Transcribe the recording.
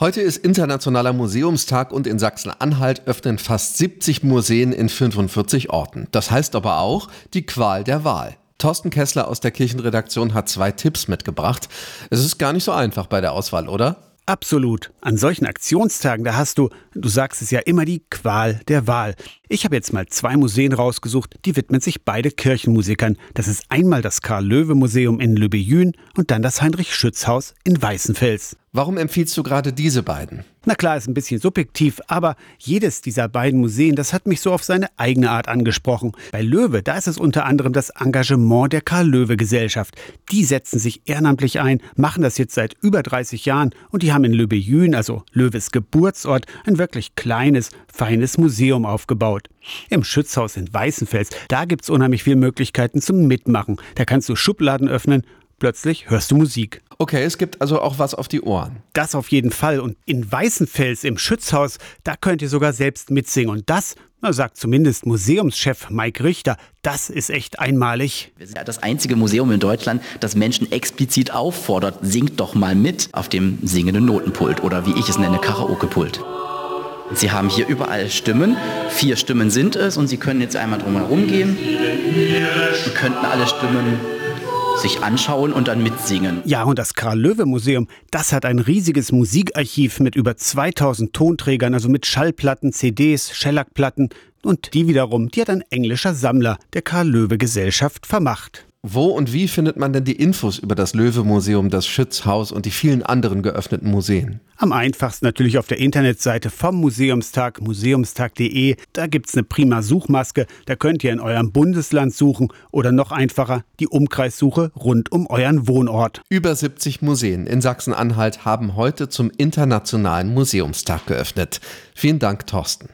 Heute ist Internationaler Museumstag und in Sachsen-Anhalt öffnen fast 70 Museen in 45 Orten. Das heißt aber auch die Qual der Wahl. Thorsten Kessler aus der Kirchenredaktion hat zwei Tipps mitgebracht. Es ist gar nicht so einfach bei der Auswahl, oder? Absolut. An solchen Aktionstagen, da hast du, du sagst es ja immer, die Qual der Wahl. Ich habe jetzt mal zwei Museen rausgesucht, die widmen sich beide Kirchenmusikern. Das ist einmal das Karl-Löwe-Museum in Lübbejün und dann das Heinrich-Schütz-Haus in Weißenfels. Warum empfiehlst du gerade diese beiden? Na klar, ist ein bisschen subjektiv, aber jedes dieser beiden Museen, das hat mich so auf seine eigene Art angesprochen. Bei Löwe, da ist es unter anderem das Engagement der Karl-Löwe-Gesellschaft. Die setzen sich ehrenamtlich ein, machen das jetzt seit über 30 Jahren und die haben in Löbejün, also Löwes Geburtsort, ein wirklich kleines, feines Museum aufgebaut. Im Schützhaus in Weißenfels, da gibt's unheimlich viele Möglichkeiten zum Mitmachen. Da kannst du Schubladen öffnen Plötzlich hörst du Musik. Okay, es gibt also auch was auf die Ohren. Das auf jeden Fall. Und in Weißenfels im Schützhaus, da könnt ihr sogar selbst mitsingen. Und das, na, sagt zumindest Museumschef Mike Richter, das ist echt einmalig. Wir sind ja das einzige Museum in Deutschland, das Menschen explizit auffordert, singt doch mal mit auf dem singenden Notenpult oder wie ich es nenne, Karaokepult. Sie haben hier überall Stimmen. Vier Stimmen sind es und Sie können jetzt einmal drumherum gehen und könnten alle Stimmen sich anschauen und dann mitsingen. Ja, und das Karl-Löwe-Museum, das hat ein riesiges Musikarchiv mit über 2000 Tonträgern, also mit Schallplatten, CDs, Schellackplatten. Und die wiederum, die hat ein englischer Sammler der Karl-Löwe-Gesellschaft vermacht. Wo und wie findet man denn die Infos über das Löwe-Museum, das Schützhaus und die vielen anderen geöffneten Museen? Am einfachsten natürlich auf der Internetseite vom Museumstag, museumstag.de. Da gibt es eine prima Suchmaske. Da könnt ihr in eurem Bundesland suchen oder noch einfacher die Umkreissuche rund um euren Wohnort. Über 70 Museen in Sachsen-Anhalt haben heute zum Internationalen Museumstag geöffnet. Vielen Dank, Thorsten.